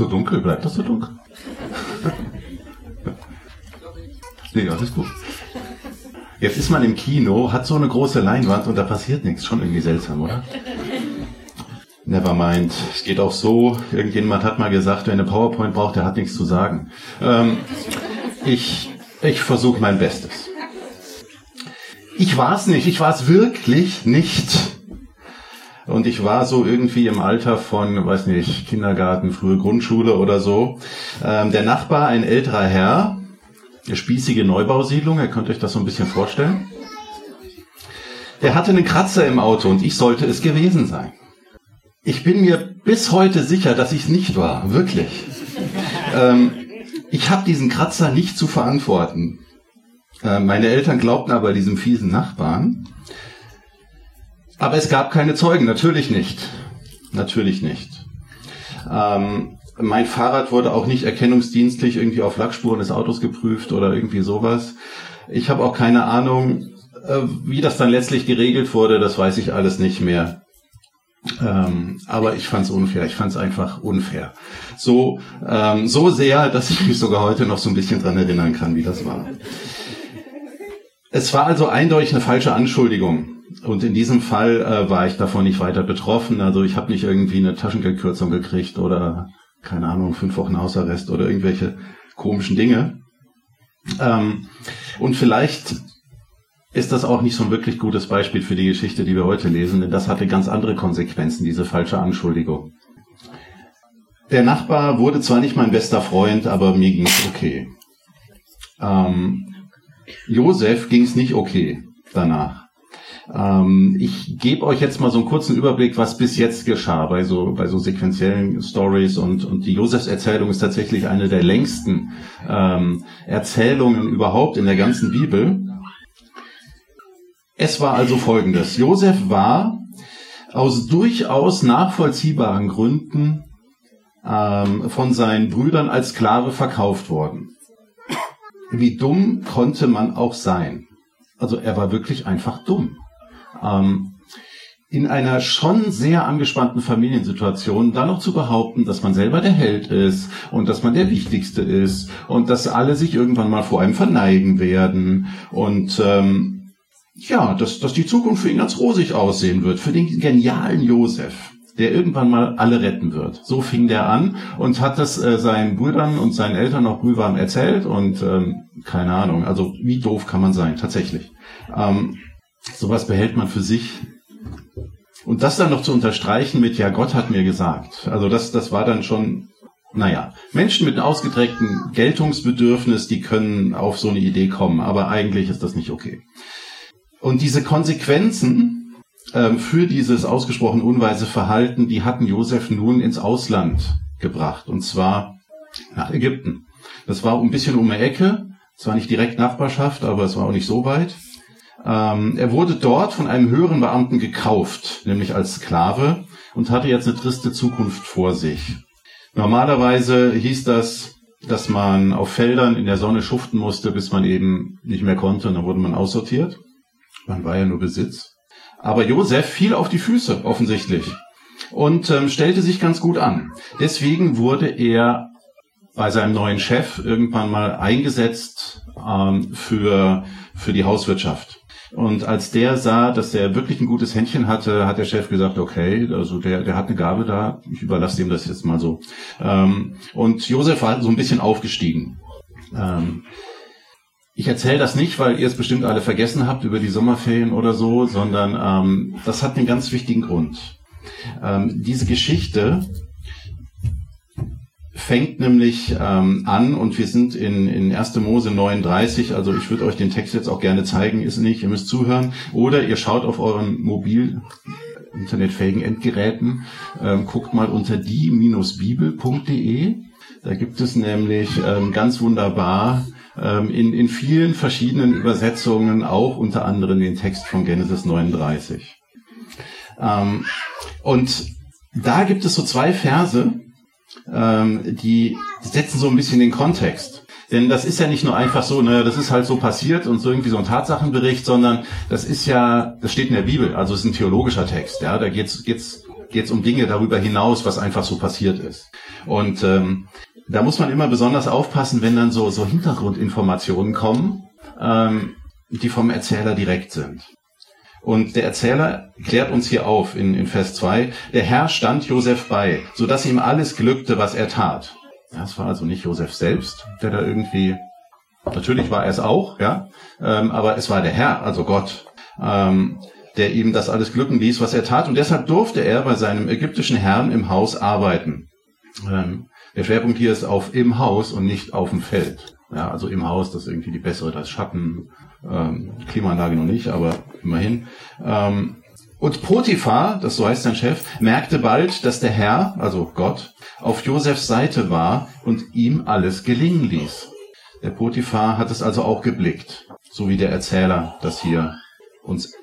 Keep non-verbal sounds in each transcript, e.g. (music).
So dunkel, bleibt das so dunkel? nee, alles gut. Jetzt ist man im Kino, hat so eine große Leinwand und da passiert nichts. Schon irgendwie seltsam, oder? Nevermind. Es geht auch so. Irgendjemand hat mal gesagt, wer eine PowerPoint braucht, der hat nichts zu sagen. Ähm, ich ich versuche mein Bestes. Ich war es nicht. Ich war es wirklich nicht. Und ich war so irgendwie im Alter von, weiß nicht, Kindergarten, frühe Grundschule oder so. Ähm, der Nachbar, ein älterer Herr, eine spießige Neubausiedlung, ihr könnt euch das so ein bisschen vorstellen. Der hatte einen Kratzer im Auto und ich sollte es gewesen sein. Ich bin mir bis heute sicher, dass ich es nicht war, wirklich. Ähm, ich habe diesen Kratzer nicht zu verantworten. Äh, meine Eltern glaubten aber diesem fiesen Nachbarn. Aber es gab keine Zeugen, natürlich nicht. Natürlich nicht. Ähm, mein Fahrrad wurde auch nicht erkennungsdienstlich irgendwie auf Lackspuren des Autos geprüft oder irgendwie sowas. Ich habe auch keine Ahnung, äh, wie das dann letztlich geregelt wurde, das weiß ich alles nicht mehr. Ähm, aber ich fand es unfair. Ich fand es einfach unfair. So, ähm, so sehr, dass ich mich sogar heute noch so ein bisschen dran erinnern kann, wie das war. Es war also eindeutig eine falsche Anschuldigung. Und in diesem Fall äh, war ich davon nicht weiter betroffen. Also ich habe nicht irgendwie eine Taschengeldkürzung gekriegt oder keine Ahnung, fünf Wochen Hausarrest oder irgendwelche komischen Dinge. Ähm, und vielleicht ist das auch nicht so ein wirklich gutes Beispiel für die Geschichte, die wir heute lesen, denn das hatte ganz andere Konsequenzen, diese falsche Anschuldigung. Der Nachbar wurde zwar nicht mein bester Freund, aber mir ging es okay. Ähm, Josef ging es nicht okay danach. Ähm, ich gebe euch jetzt mal so einen kurzen Überblick, was bis jetzt geschah bei so, bei so sequenziellen Stories und, und die Josefs Erzählung ist tatsächlich eine der längsten ähm, Erzählungen überhaupt in der ganzen Bibel. Es war also folgendes. Josef war aus durchaus nachvollziehbaren Gründen ähm, von seinen Brüdern als Sklave verkauft worden. Wie dumm konnte man auch sein? Also er war wirklich einfach dumm. Ähm, in einer schon sehr angespannten Familiensituation dann noch zu behaupten, dass man selber der Held ist und dass man der Wichtigste ist und dass alle sich irgendwann mal vor einem verneigen werden und ähm, ja, dass, dass die Zukunft für ihn ganz rosig aussehen wird, für den genialen Josef, der irgendwann mal alle retten wird. So fing der an und hat das äh, seinen Brüdern und seinen Eltern noch brühwarm erzählt und ähm, keine Ahnung, also wie doof kann man sein, tatsächlich. Ähm, sowas behält man für sich. Und das dann noch zu unterstreichen mit, ja, Gott hat mir gesagt. Also das, das war dann schon, naja, Menschen mit einem ausgeprägten Geltungsbedürfnis, die können auf so eine Idee kommen, aber eigentlich ist das nicht okay. Und diese Konsequenzen ähm, für dieses ausgesprochen unweise Verhalten, die hatten Josef nun ins Ausland gebracht, und zwar nach Ägypten. Das war ein bisschen um die Ecke, zwar nicht direkt Nachbarschaft, aber es war auch nicht so weit. Ähm, er wurde dort von einem höheren Beamten gekauft, nämlich als Sklave, und hatte jetzt eine triste Zukunft vor sich. Normalerweise hieß das, dass man auf Feldern in der Sonne schuften musste, bis man eben nicht mehr konnte, und dann wurde man aussortiert. Man war ja nur Besitz. Aber Josef fiel auf die Füße, offensichtlich, und ähm, stellte sich ganz gut an. Deswegen wurde er bei seinem neuen Chef irgendwann mal eingesetzt ähm, für, für die Hauswirtschaft. Und als der sah, dass der wirklich ein gutes Händchen hatte, hat der Chef gesagt, okay, also der, der hat eine Gabe da, ich überlasse ihm das jetzt mal so. Ähm, und Josef war so ein bisschen aufgestiegen. Ähm, ich erzähle das nicht, weil ihr es bestimmt alle vergessen habt über die Sommerferien oder so, sondern ähm, das hat einen ganz wichtigen Grund. Ähm, diese Geschichte fängt nämlich ähm, an und wir sind in, in 1. Mose 39, also ich würde euch den Text jetzt auch gerne zeigen, ist nicht, ihr müsst zuhören. Oder ihr schaut auf euren mobil internetfähigen Endgeräten, ähm, guckt mal unter die-bibel.de. Da gibt es nämlich ähm, ganz wunderbar ähm, in, in vielen verschiedenen Übersetzungen auch unter anderem den Text von Genesis 39. Ähm, und da gibt es so zwei Verse, ähm, die setzen so ein bisschen den Kontext. Denn das ist ja nicht nur einfach so, ne, das ist halt so passiert und so irgendwie so ein Tatsachenbericht, sondern das ist ja, das steht in der Bibel, also es ist ein theologischer Text, ja, da geht's geht's geht's um Dinge darüber hinaus, was einfach so passiert ist. Und ähm, da muss man immer besonders aufpassen, wenn dann so so Hintergrundinformationen kommen, ähm, die vom Erzähler direkt sind. Und der Erzähler klärt uns hier auf in, in Vers 2, der Herr stand Josef bei, so dass ihm alles glückte, was er tat. Das war also nicht Josef selbst, der da irgendwie, natürlich war er es auch, ja, ähm, aber es war der Herr, also Gott, ähm, der ihm das alles glücken ließ, was er tat. Und deshalb durfte er bei seinem ägyptischen Herrn im Haus arbeiten. Ähm, der Schwerpunkt hier ist auf im Haus und nicht auf dem Feld. Ja, also im Haus, das ist irgendwie die bessere, das Schatten, ähm, Klimaanlage noch nicht, aber immerhin. Ähm, und Potiphar, das so heißt sein Chef, merkte bald, dass der Herr, also Gott, auf Josefs Seite war und ihm alles gelingen ließ. Der Potiphar hat es also auch geblickt, so wie der Erzähler das hier uns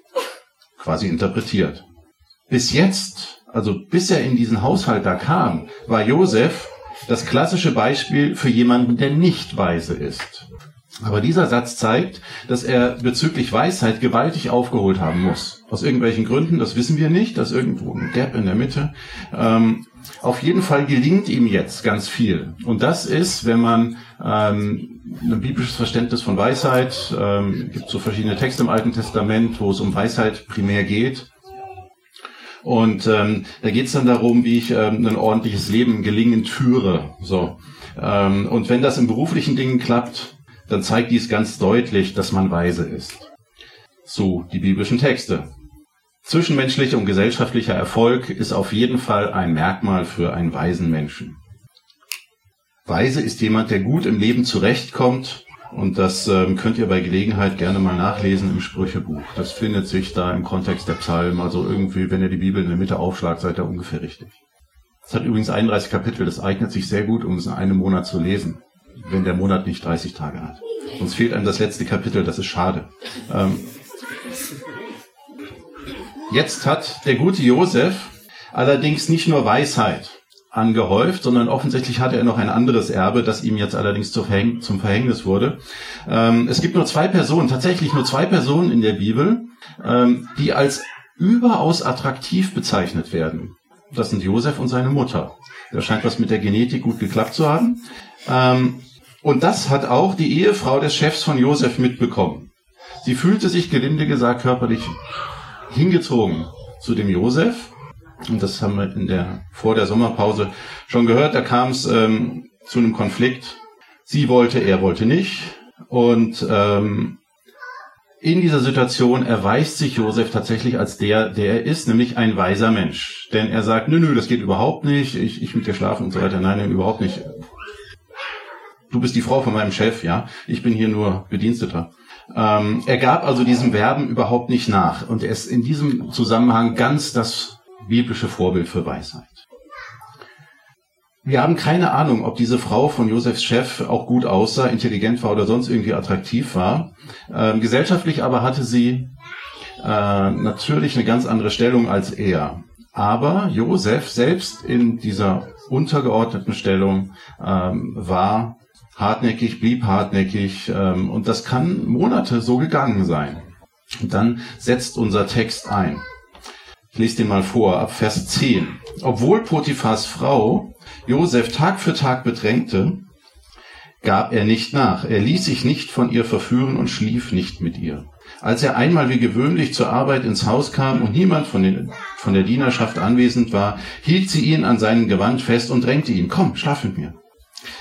quasi interpretiert. Bis jetzt, also bis er in diesen Haushalt da kam, war Josef das klassische Beispiel für jemanden, der nicht weise ist. Aber dieser Satz zeigt, dass er bezüglich Weisheit gewaltig aufgeholt haben muss. Aus irgendwelchen Gründen, das wissen wir nicht, dass irgendwo ein Gap in der Mitte. Ähm, auf jeden Fall gelingt ihm jetzt ganz viel. Und das ist, wenn man ähm, ein biblisches Verständnis von Weisheit, ähm, gibt so verschiedene Texte im Alten Testament, wo es um Weisheit primär geht. Und ähm, da geht es dann darum, wie ich ähm, ein ordentliches Leben gelingend führe. So. Ähm, und wenn das in beruflichen Dingen klappt, dann zeigt dies ganz deutlich, dass man weise ist. So die biblischen Texte. Zwischenmenschlicher und gesellschaftlicher Erfolg ist auf jeden Fall ein Merkmal für einen weisen Menschen. Weise ist jemand, der gut im Leben zurechtkommt und das ähm, könnt ihr bei Gelegenheit gerne mal nachlesen im Sprüchebuch. Das findet sich da im Kontext der Psalmen. Also irgendwie, wenn ihr die Bibel in der Mitte aufschlagt, seid ihr ungefähr richtig. Es hat übrigens 31 Kapitel. Das eignet sich sehr gut, um es in einem Monat zu lesen wenn der Monat nicht 30 Tage hat. Sonst fehlt einem das letzte Kapitel, das ist schade. Ähm, jetzt hat der gute Josef allerdings nicht nur Weisheit angehäuft, sondern offensichtlich hatte er noch ein anderes Erbe, das ihm jetzt allerdings zum Verhängnis wurde. Ähm, es gibt nur zwei Personen, tatsächlich nur zwei Personen in der Bibel, ähm, die als überaus attraktiv bezeichnet werden. Das sind Josef und seine Mutter. Da scheint was mit der Genetik gut geklappt zu haben. Ähm, und das hat auch die Ehefrau des Chefs von Josef mitbekommen. Sie fühlte sich gelinde gesagt körperlich hingezogen zu dem Josef. Und das haben wir in der, vor der Sommerpause schon gehört. Da kam es ähm, zu einem Konflikt. Sie wollte, er wollte nicht. Und ähm, in dieser Situation erweist sich Josef tatsächlich als der, der er ist, nämlich ein weiser Mensch. Denn er sagt, nö, nö, das geht überhaupt nicht, ich, ich mit dir schlafen und so weiter. Nein, nein, überhaupt nicht du bist die Frau von meinem Chef, ja, ich bin hier nur Bediensteter. Ähm, er gab also diesem Verben überhaupt nicht nach und er ist in diesem Zusammenhang ganz das biblische Vorbild für Weisheit. Wir haben keine Ahnung, ob diese Frau von Josefs Chef auch gut aussah, intelligent war oder sonst irgendwie attraktiv war. Ähm, gesellschaftlich aber hatte sie äh, natürlich eine ganz andere Stellung als er. Aber Josef selbst in dieser untergeordneten Stellung ähm, war hartnäckig, blieb hartnäckig ähm, und das kann Monate so gegangen sein. Und dann setzt unser Text ein. Ich lese den mal vor, ab Vers 10. Obwohl Potiphas Frau Josef Tag für Tag bedrängte, gab er nicht nach. Er ließ sich nicht von ihr verführen und schlief nicht mit ihr. Als er einmal wie gewöhnlich zur Arbeit ins Haus kam und niemand von, den, von der Dienerschaft anwesend war, hielt sie ihn an seinem Gewand fest und drängte ihn, komm, schlaf mit mir.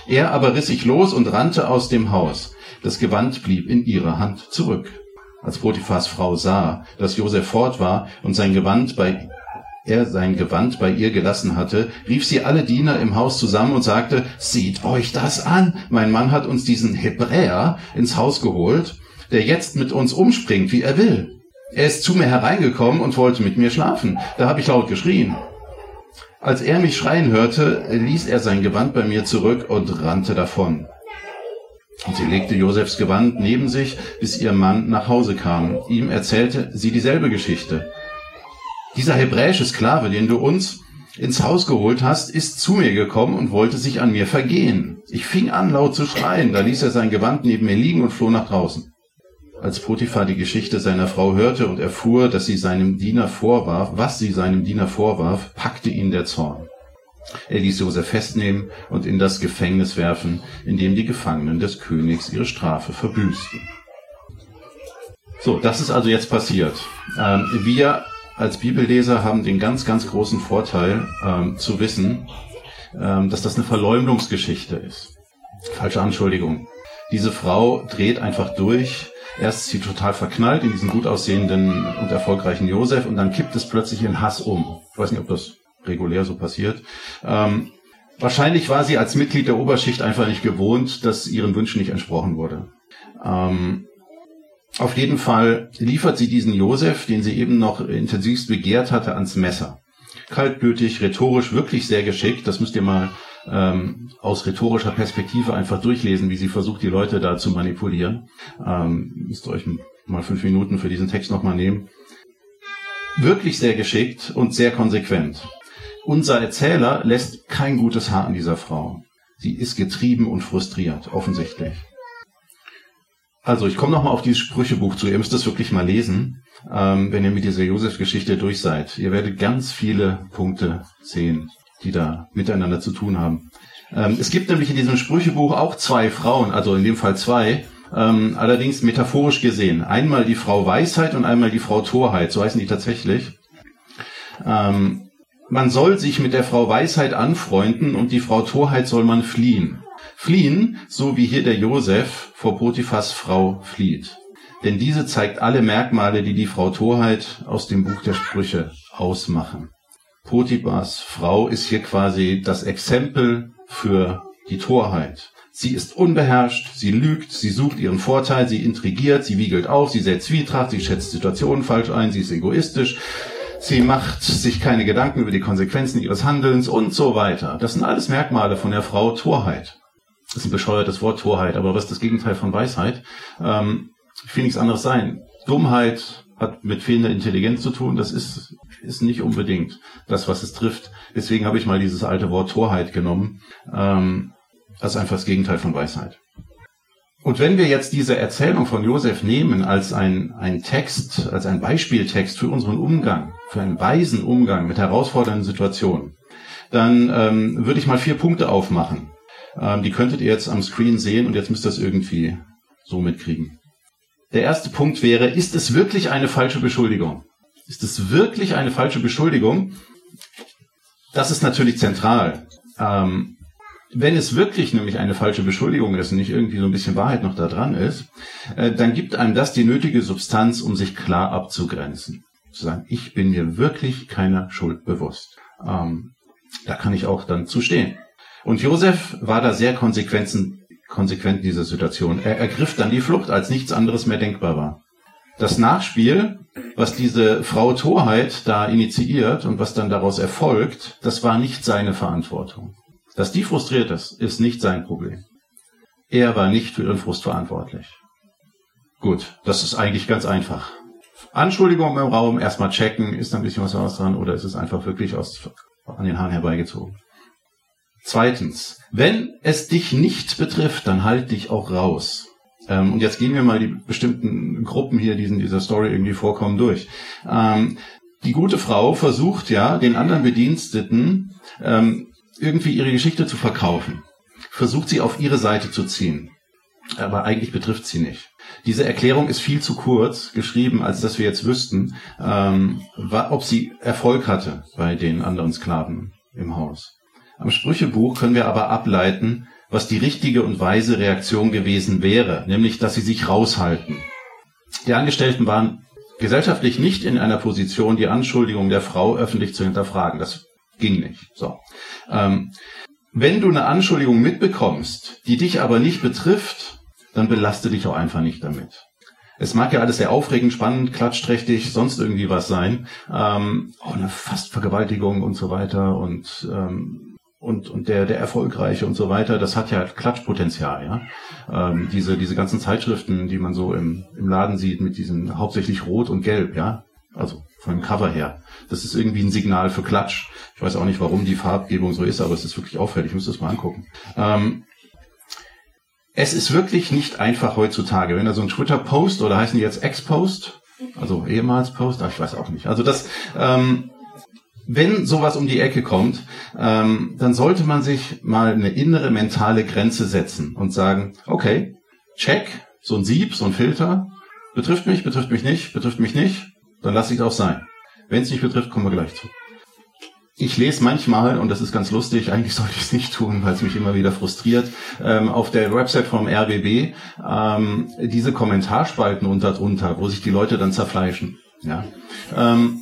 Er aber riss sich los und rannte aus dem Haus. Das Gewand blieb in ihrer Hand zurück. Als Potiphas Frau sah, dass Josef fort war und sein Gewand bei er sein Gewand bei ihr gelassen hatte, rief sie alle Diener im Haus zusammen und sagte, Seht euch das an, mein Mann hat uns diesen Hebräer ins Haus geholt, der jetzt mit uns umspringt, wie er will. Er ist zu mir hereingekommen und wollte mit mir schlafen. Da habe ich laut geschrien. Als er mich schreien hörte, ließ er sein Gewand bei mir zurück und rannte davon. Und sie legte Josefs Gewand neben sich, bis ihr Mann nach Hause kam. Ihm erzählte sie dieselbe Geschichte. Dieser hebräische Sklave, den du uns ins Haus geholt hast, ist zu mir gekommen und wollte sich an mir vergehen. Ich fing an, laut zu schreien. Da ließ er sein Gewand neben mir liegen und floh nach draußen. Als Potiphar die Geschichte seiner Frau hörte und erfuhr, dass sie seinem Diener vorwarf, was sie seinem Diener vorwarf, packte ihn der Zorn. Er ließ Josef festnehmen und in das Gefängnis werfen, in dem die Gefangenen des Königs ihre Strafe verbüßten. So, das ist also jetzt passiert. Ähm, wir als Bibelleser haben den ganz, ganz großen Vorteil ähm, zu wissen, ähm, dass das eine Verleumdungsgeschichte ist. Falsche Anschuldigung. Diese Frau dreht einfach durch. Erst ist sie total verknallt in diesen gut aussehenden und erfolgreichen Josef und dann kippt es plötzlich in Hass um. Ich weiß nicht, ob das regulär so passiert. Ähm, wahrscheinlich war sie als Mitglied der Oberschicht einfach nicht gewohnt, dass ihren Wünschen nicht entsprochen wurde. Ähm, auf jeden Fall liefert sie diesen Josef, den sie eben noch intensivst begehrt hatte, ans Messer. Kaltblütig, rhetorisch wirklich sehr geschickt. Das müsst ihr mal ähm, aus rhetorischer Perspektive einfach durchlesen, wie sie versucht, die Leute da zu manipulieren. Ähm, müsst ihr euch mal fünf Minuten für diesen Text nochmal nehmen. Wirklich sehr geschickt und sehr konsequent. Unser Erzähler lässt kein gutes Haar an dieser Frau. Sie ist getrieben und frustriert, offensichtlich. Also ich komme nochmal auf dieses Sprüchebuch zu. Ihr müsst das wirklich mal lesen, ähm, wenn ihr mit dieser Josef-Geschichte durch seid. Ihr werdet ganz viele Punkte sehen, die da miteinander zu tun haben. Ähm, es gibt nämlich in diesem Sprüchebuch auch zwei Frauen, also in dem Fall zwei, ähm, allerdings metaphorisch gesehen. Einmal die Frau Weisheit und einmal die Frau Torheit, so heißen die tatsächlich. Ähm, man soll sich mit der Frau Weisheit anfreunden und die Frau Torheit soll man fliehen. Fliehen, so wie hier der Josef vor Potiphas Frau flieht. Denn diese zeigt alle Merkmale, die die Frau Torheit aus dem Buch der Sprüche ausmachen. Potiphas Frau ist hier quasi das Exempel für die Torheit. Sie ist unbeherrscht, sie lügt, sie sucht ihren Vorteil, sie intrigiert, sie wiegelt auf, sie setzt Zwietracht, sie schätzt Situationen falsch ein, sie ist egoistisch, Sie macht sich keine Gedanken über die Konsequenzen ihres Handelns und so weiter. Das sind alles Merkmale von der Frau Torheit. Das ist ein bescheuertes Wort Torheit, aber was ist das Gegenteil von Weisheit? Ähm, ich will nichts anderes sein. Dummheit hat mit fehlender Intelligenz zu tun. Das ist, ist nicht unbedingt das, was es trifft. Deswegen habe ich mal dieses alte Wort Torheit genommen. Ähm, das ist einfach das Gegenteil von Weisheit. Und wenn wir jetzt diese Erzählung von Josef nehmen als ein, ein Text, als ein Beispieltext für unseren Umgang, für einen weisen Umgang mit herausfordernden Situationen, dann ähm, würde ich mal vier Punkte aufmachen. Ähm, die könntet ihr jetzt am Screen sehen und jetzt müsst ihr das irgendwie so mitkriegen. Der erste Punkt wäre, ist es wirklich eine falsche Beschuldigung? Ist es wirklich eine falsche Beschuldigung? Das ist natürlich zentral. Ähm, wenn es wirklich nämlich eine falsche Beschuldigung ist und nicht irgendwie so ein bisschen Wahrheit noch da dran ist, äh, dann gibt einem das die nötige Substanz, um sich klar abzugrenzen. Zu sagen, ich bin mir wirklich keiner Schuld bewusst. Ähm, da kann ich auch dann zustehen. Und Josef war da sehr konsequent, konsequent in dieser Situation. Er ergriff dann die Flucht, als nichts anderes mehr denkbar war. Das Nachspiel, was diese Frau Torheit da initiiert und was dann daraus erfolgt, das war nicht seine Verantwortung. Dass die frustriert ist, ist nicht sein Problem. Er war nicht für ihren Frust verantwortlich. Gut, das ist eigentlich ganz einfach. Anschuldigung im Raum, erstmal checken, ist da ein bisschen was dran oder ist es einfach wirklich aus, an den Haaren herbeigezogen. Zweitens, wenn es dich nicht betrifft, dann halt dich auch raus. Ähm, und jetzt gehen wir mal die bestimmten Gruppen hier, die in dieser Story irgendwie vorkommen, durch. Ähm, die gute Frau versucht ja, den anderen Bediensteten ähm, irgendwie ihre Geschichte zu verkaufen, versucht sie auf ihre Seite zu ziehen. Aber eigentlich betrifft sie nicht. Diese Erklärung ist viel zu kurz geschrieben, als dass wir jetzt wüssten, ähm, ob sie Erfolg hatte bei den anderen Sklaven im Haus. Am Sprüchebuch können wir aber ableiten, was die richtige und weise Reaktion gewesen wäre, nämlich dass sie sich raushalten. Die Angestellten waren gesellschaftlich nicht in einer Position, die Anschuldigung der Frau öffentlich zu hinterfragen. Das ging nicht. So. Ähm, wenn du eine Anschuldigung mitbekommst, die dich aber nicht betrifft, dann belaste dich auch einfach nicht damit. Es mag ja alles sehr aufregend, spannend, klatschträchtig, sonst irgendwie was sein. Ähm, auch eine Fastvergewaltigung und so weiter und ähm, und, und der, der Erfolgreiche und so weiter, das hat ja Klatschpotenzial, ja. Ähm, diese, diese ganzen Zeitschriften, die man so im, im Laden sieht, mit diesen hauptsächlich Rot und Gelb, ja. Also von dem Cover her. Das ist irgendwie ein Signal für Klatsch. Ich weiß auch nicht, warum die Farbgebung so ist, aber es ist wirklich auffällig. Ich muss das mal angucken. Ähm, es ist wirklich nicht einfach heutzutage. Wenn da so ein Twitter-Post oder heißen die jetzt Ex-Post, also ehemals Post, ach, ich weiß auch nicht. Also das, ähm, wenn sowas um die Ecke kommt, ähm, dann sollte man sich mal eine innere mentale Grenze setzen und sagen, okay, check, so ein Sieb, so ein Filter, betrifft mich, betrifft mich nicht, betrifft mich nicht, dann lasse ich es auch sein. Wenn es nicht betrifft, kommen wir gleich zu. Ich lese manchmal, und das ist ganz lustig, (laughs) eigentlich sollte ich es nicht tun, weil es mich immer wieder frustriert, ähm, auf der Website vom RBB ähm, diese Kommentarspalten unter drunter, wo sich die Leute dann zerfleischen. Ja. Ähm,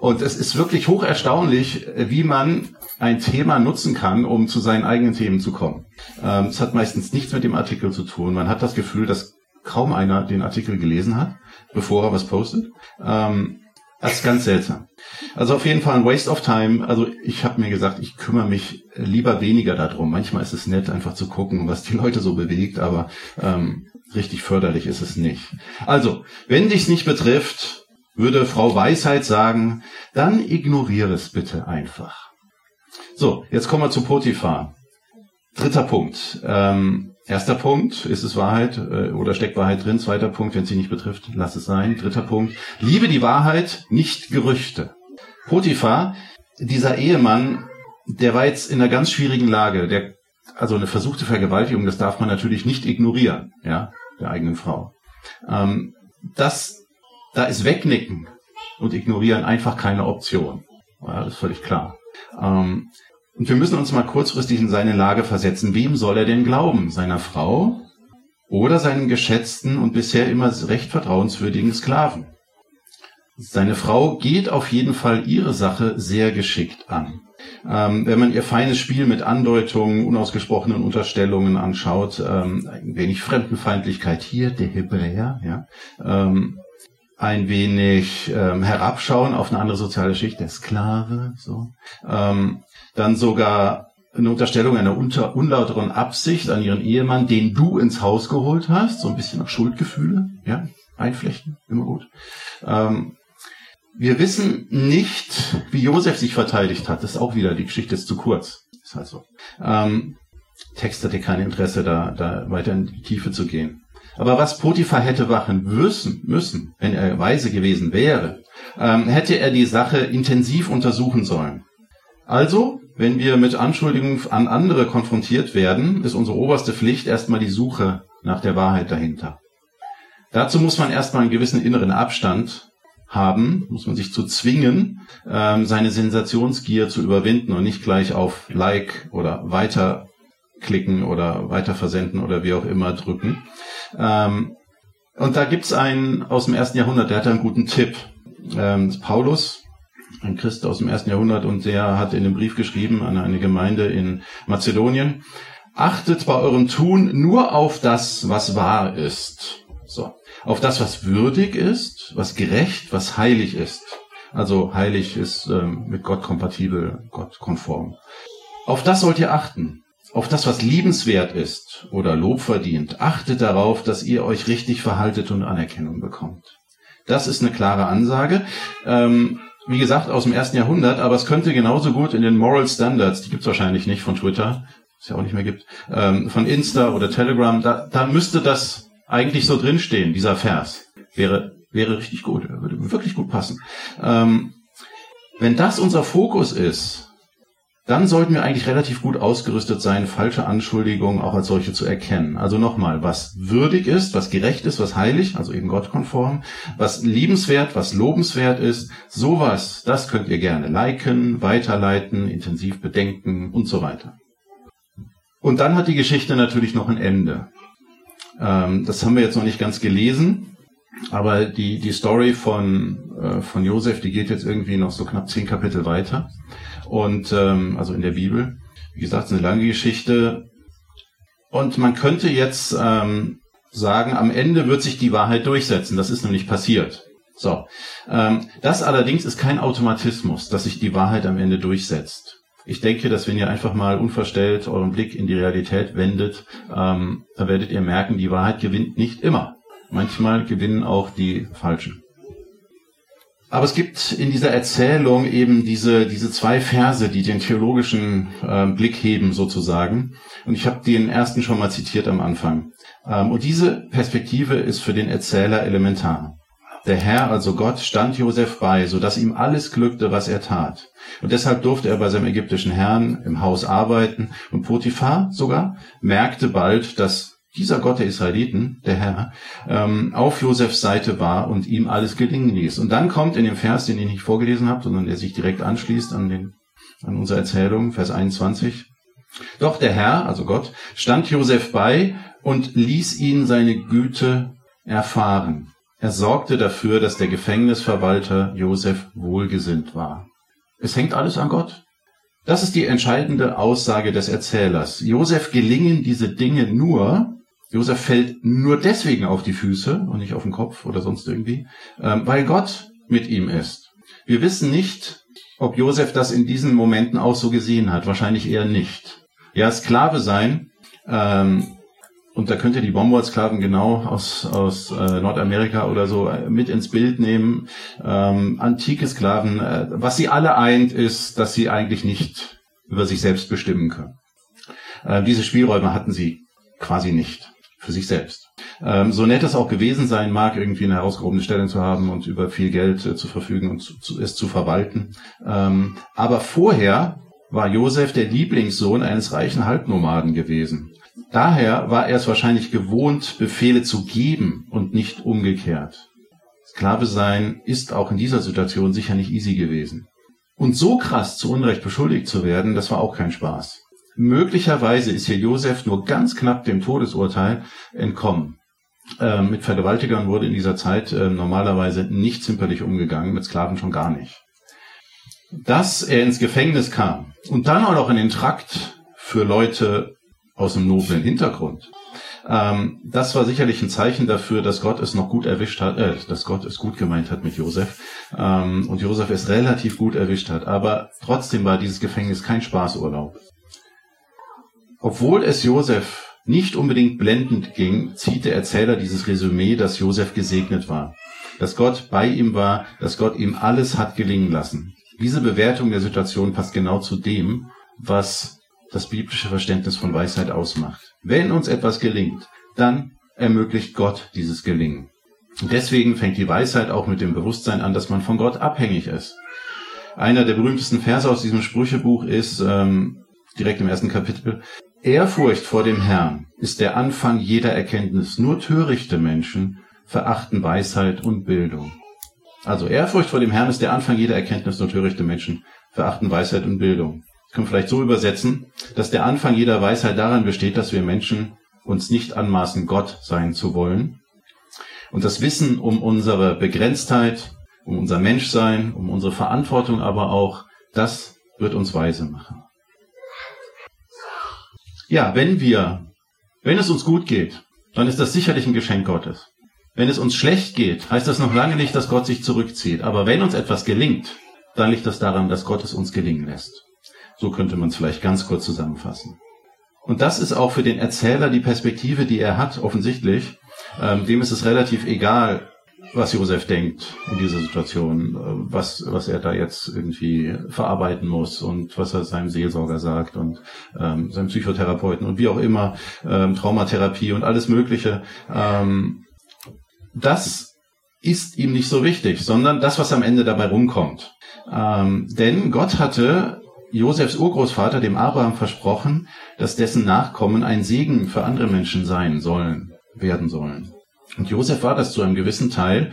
und es ist wirklich hoch erstaunlich, wie man ein Thema nutzen kann, um zu seinen eigenen Themen zu kommen. Ähm, es hat meistens nichts mit dem Artikel zu tun. Man hat das Gefühl, dass kaum einer den Artikel gelesen hat, bevor er was postet. Ähm, das ist ganz seltsam. Also auf jeden Fall ein Waste of Time. Also ich habe mir gesagt, ich kümmere mich lieber weniger darum. Manchmal ist es nett, einfach zu gucken, was die Leute so bewegt, aber ähm, richtig förderlich ist es nicht. Also, wenn dich's nicht betrifft, würde Frau Weisheit sagen, dann ignoriere es bitte einfach. So, jetzt kommen wir zu Potiphar. Dritter Punkt. Ähm, erster Punkt, ist es Wahrheit äh, oder steckt Wahrheit drin? Zweiter Punkt, wenn es sie nicht betrifft, lass es sein. Dritter Punkt, liebe die Wahrheit, nicht Gerüchte. Potiphar, dieser Ehemann, der war jetzt in einer ganz schwierigen Lage. Der, also eine versuchte Vergewaltigung, das darf man natürlich nicht ignorieren, ja, der eigenen Frau. Ähm, das da ist Wegnicken und Ignorieren einfach keine Option. Ja, das ist völlig klar. Ähm, und wir müssen uns mal kurzfristig in seine Lage versetzen. Wem soll er denn glauben? Seiner Frau oder seinen geschätzten und bisher immer recht vertrauenswürdigen Sklaven? Seine Frau geht auf jeden Fall ihre Sache sehr geschickt an. Ähm, wenn man ihr feines Spiel mit Andeutungen, unausgesprochenen Unterstellungen anschaut, ähm, ein wenig Fremdenfeindlichkeit hier, der Hebräer, ja, ähm, ein wenig ähm, herabschauen auf eine andere soziale Schicht, der Sklave, so. Ähm, dann sogar eine Unterstellung einer unter, unlauteren Absicht an ihren Ehemann, den du ins Haus geholt hast, so ein bisschen noch Schuldgefühle, ja, einflechten, immer gut. Ähm, wir wissen nicht, wie Josef sich verteidigt hat. Das ist auch wieder, die Geschichte ist zu kurz. Ist halt so. Ähm, Text hatte kein Interesse, da, da weiter in die Tiefe zu gehen. Aber was Potiphar hätte machen müssen, müssen, wenn er weise gewesen wäre, ähm, hätte er die Sache intensiv untersuchen sollen. Also, wenn wir mit Anschuldigungen an andere konfrontiert werden, ist unsere oberste Pflicht erstmal die Suche nach der Wahrheit dahinter. Dazu muss man erstmal einen gewissen inneren Abstand haben, muss man sich zu zwingen, ähm, seine Sensationsgier zu überwinden und nicht gleich auf Like oder weiterklicken oder weiter versenden oder wie auch immer drücken. Ähm, und da gibt's einen aus dem ersten Jahrhundert, der hat einen guten Tipp. Ähm, Paulus, ein Christ aus dem ersten Jahrhundert, und der hat in einem Brief geschrieben an eine Gemeinde in Mazedonien, achtet bei eurem Tun nur auf das, was wahr ist. So. Auf das, was würdig ist, was gerecht, was heilig ist. Also heilig ist ähm, mit Gott kompatibel, Gott konform. Auf das sollt ihr achten auf das, was liebenswert ist oder Lob verdient. Achtet darauf, dass ihr euch richtig verhaltet und Anerkennung bekommt. Das ist eine klare Ansage. Ähm, wie gesagt, aus dem ersten Jahrhundert, aber es könnte genauso gut in den Moral Standards, die gibt's wahrscheinlich nicht von Twitter, es ja auch nicht mehr gibt, ähm, von Insta oder Telegram, da, da müsste das eigentlich so drinstehen, dieser Vers. Wäre, wäre richtig gut, würde wirklich gut passen. Ähm, wenn das unser Fokus ist, dann sollten wir eigentlich relativ gut ausgerüstet sein, falsche Anschuldigungen auch als solche zu erkennen. Also nochmal, was würdig ist, was gerecht ist, was heilig, also eben gottkonform, was liebenswert, was lobenswert ist, sowas, das könnt ihr gerne liken, weiterleiten, intensiv bedenken und so weiter. Und dann hat die Geschichte natürlich noch ein Ende. Ähm, das haben wir jetzt noch nicht ganz gelesen. Aber die, die Story von, äh, von Josef, die geht jetzt irgendwie noch so knapp zehn Kapitel weiter. Und ähm, also in der Bibel. Wie gesagt, es ist eine lange Geschichte. Und man könnte jetzt ähm, sagen, am Ende wird sich die Wahrheit durchsetzen. Das ist nämlich passiert. So. Ähm, das allerdings ist kein Automatismus, dass sich die Wahrheit am Ende durchsetzt. Ich denke, dass wenn ihr einfach mal unverstellt euren Blick in die Realität wendet, ähm, dann werdet ihr merken, die Wahrheit gewinnt nicht immer. Manchmal gewinnen auch die Falschen. Aber es gibt in dieser Erzählung eben diese, diese zwei Verse, die den theologischen äh, Blick heben sozusagen. Und ich habe den ersten schon mal zitiert am Anfang. Ähm, und diese Perspektive ist für den Erzähler elementar. Der Herr, also Gott, stand Josef bei, so dass ihm alles glückte, was er tat. Und deshalb durfte er bei seinem ägyptischen Herrn im Haus arbeiten. Und Potiphar sogar merkte bald, dass dieser Gott der Israeliten, der Herr, ähm, auf Josefs Seite war und ihm alles gelingen ließ. Und dann kommt in dem Vers, den ich nicht vorgelesen habe, sondern der sich direkt anschließt an, den, an unsere Erzählung, Vers 21. Doch der Herr, also Gott, stand Josef bei und ließ ihn seine Güte erfahren. Er sorgte dafür, dass der Gefängnisverwalter Josef wohlgesinnt war. Es hängt alles an Gott. Das ist die entscheidende Aussage des Erzählers. Josef gelingen diese Dinge nur, Josef fällt nur deswegen auf die Füße und nicht auf den Kopf oder sonst irgendwie, ähm, weil Gott mit ihm ist. Wir wissen nicht, ob Josef das in diesen Momenten auch so gesehen hat. Wahrscheinlich eher nicht. Ja, Sklave sein, ähm, und da könnt ihr die Bombard-Sklaven genau aus, aus äh, Nordamerika oder so äh, mit ins Bild nehmen. Ähm, antike Sklaven, äh, was sie alle eint, ist, dass sie eigentlich nicht über sich selbst bestimmen können. Äh, diese Spielräume hatten sie quasi nicht für sich selbst. Ähm, so nett es auch gewesen sein mag, irgendwie eine herausgehobene Stellung zu haben und über viel Geld äh, zu verfügen und zu, zu, es zu verwalten. Ähm, aber vorher war Josef der Lieblingssohn eines reichen Halbnomaden gewesen. Daher war er es wahrscheinlich gewohnt, Befehle zu geben und nicht umgekehrt. Sklave sein ist auch in dieser Situation sicher nicht easy gewesen. Und so krass zu Unrecht beschuldigt zu werden, das war auch kein Spaß. Möglicherweise ist hier Josef nur ganz knapp dem Todesurteil entkommen. Ähm, mit Vergewaltigern wurde in dieser Zeit äh, normalerweise nicht zimperlich umgegangen, mit Sklaven schon gar nicht. Dass er ins Gefängnis kam und dann auch noch in den Trakt für Leute aus einem noblen Hintergrund, ähm, das war sicherlich ein Zeichen dafür, dass Gott es noch gut erwischt hat, äh, dass Gott es gut gemeint hat mit Josef ähm, und Josef es relativ gut erwischt hat. Aber trotzdem war dieses Gefängnis kein Spaßurlaub. Obwohl es Josef nicht unbedingt blendend ging, zieht der Erzähler dieses Resümee, dass Josef gesegnet war, dass Gott bei ihm war, dass Gott ihm alles hat gelingen lassen. Diese Bewertung der Situation passt genau zu dem, was das biblische Verständnis von Weisheit ausmacht. Wenn uns etwas gelingt, dann ermöglicht Gott dieses Gelingen. Deswegen fängt die Weisheit auch mit dem Bewusstsein an, dass man von Gott abhängig ist. Einer der berühmtesten Verse aus diesem Sprüchebuch ist ähm, direkt im ersten Kapitel. Ehrfurcht vor dem Herrn ist der Anfang jeder Erkenntnis. Nur törichte Menschen verachten Weisheit und Bildung. Also Ehrfurcht vor dem Herrn ist der Anfang jeder Erkenntnis. Nur törichte Menschen verachten Weisheit und Bildung. Das können vielleicht so übersetzen, dass der Anfang jeder Weisheit daran besteht, dass wir Menschen uns nicht anmaßen, Gott sein zu wollen. Und das Wissen um unsere Begrenztheit, um unser Menschsein, um unsere Verantwortung aber auch, das wird uns weise machen. Ja, wenn wir, wenn es uns gut geht, dann ist das sicherlich ein Geschenk Gottes. Wenn es uns schlecht geht, heißt das noch lange nicht, dass Gott sich zurückzieht. Aber wenn uns etwas gelingt, dann liegt das daran, dass Gott es uns gelingen lässt. So könnte man es vielleicht ganz kurz zusammenfassen. Und das ist auch für den Erzähler die Perspektive, die er hat, offensichtlich. Ähm, dem ist es relativ egal, was Josef denkt in dieser Situation, äh, was, was er da jetzt irgendwie verarbeiten muss und was er seinem Seelsorger sagt und ähm, seinem Psychotherapeuten und wie auch immer, ähm, Traumatherapie und alles Mögliche. Ähm, das ist ihm nicht so wichtig, sondern das, was am Ende dabei rumkommt. Ähm, denn Gott hatte Josefs Urgroßvater, dem Abraham, versprochen, dass dessen Nachkommen ein Segen für andere Menschen sein sollen, werden sollen. Und Josef war das zu einem gewissen Teil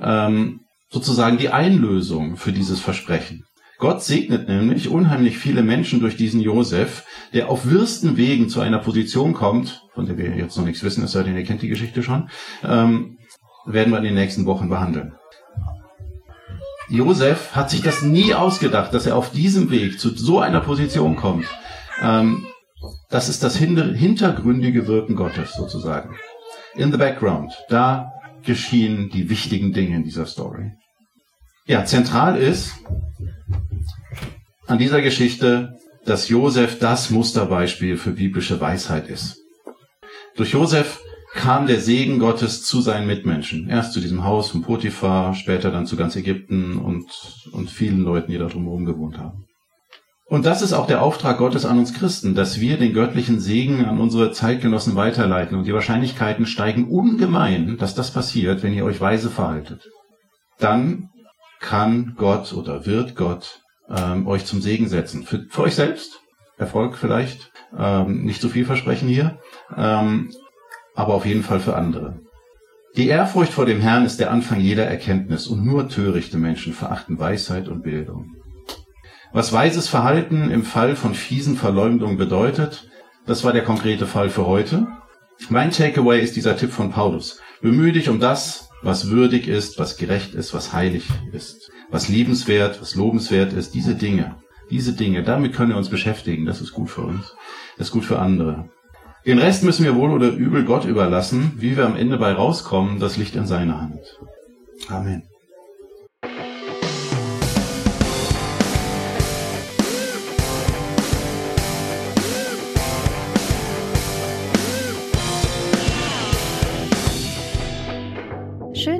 ähm, sozusagen die Einlösung für dieses Versprechen. Gott segnet nämlich unheimlich viele Menschen durch diesen Josef, der auf wirsten Wegen zu einer Position kommt, von der wir jetzt noch nichts wissen, es sei denn, ihr kennt die Geschichte schon, ähm, werden wir in den nächsten Wochen behandeln. Josef hat sich das nie ausgedacht, dass er auf diesem Weg zu so einer Position kommt. Ähm, das ist das hintergründige Wirken Gottes sozusagen. In the background. Da geschehen die wichtigen Dinge in dieser Story. Ja, zentral ist an dieser Geschichte, dass Josef das Musterbeispiel für biblische Weisheit ist. Durch Josef kam der Segen Gottes zu seinen Mitmenschen. Erst zu diesem Haus von Potiphar, später dann zu ganz Ägypten und, und vielen Leuten, die da drumherum gewohnt haben. Und das ist auch der Auftrag Gottes an uns Christen, dass wir den göttlichen Segen an unsere Zeitgenossen weiterleiten. Und die Wahrscheinlichkeiten steigen ungemein, dass das passiert, wenn ihr euch weise verhaltet. Dann kann Gott oder wird Gott ähm, euch zum Segen setzen. Für, für euch selbst, Erfolg vielleicht, ähm, nicht so viel versprechen hier, ähm, aber auf jeden Fall für andere. Die Ehrfurcht vor dem Herrn ist der Anfang jeder Erkenntnis und nur törichte Menschen verachten Weisheit und Bildung. Was weises Verhalten im Fall von fiesen Verleumdungen bedeutet, das war der konkrete Fall für heute. Mein Takeaway ist dieser Tipp von Paulus. Bemühe dich um das, was würdig ist, was gerecht ist, was heilig ist, was liebenswert, was lobenswert ist, diese Dinge. Diese Dinge, damit können wir uns beschäftigen. Das ist gut für uns. Das ist gut für andere. Den Rest müssen wir wohl oder übel Gott überlassen. Wie wir am Ende bei rauskommen, das liegt in seiner Hand. Amen.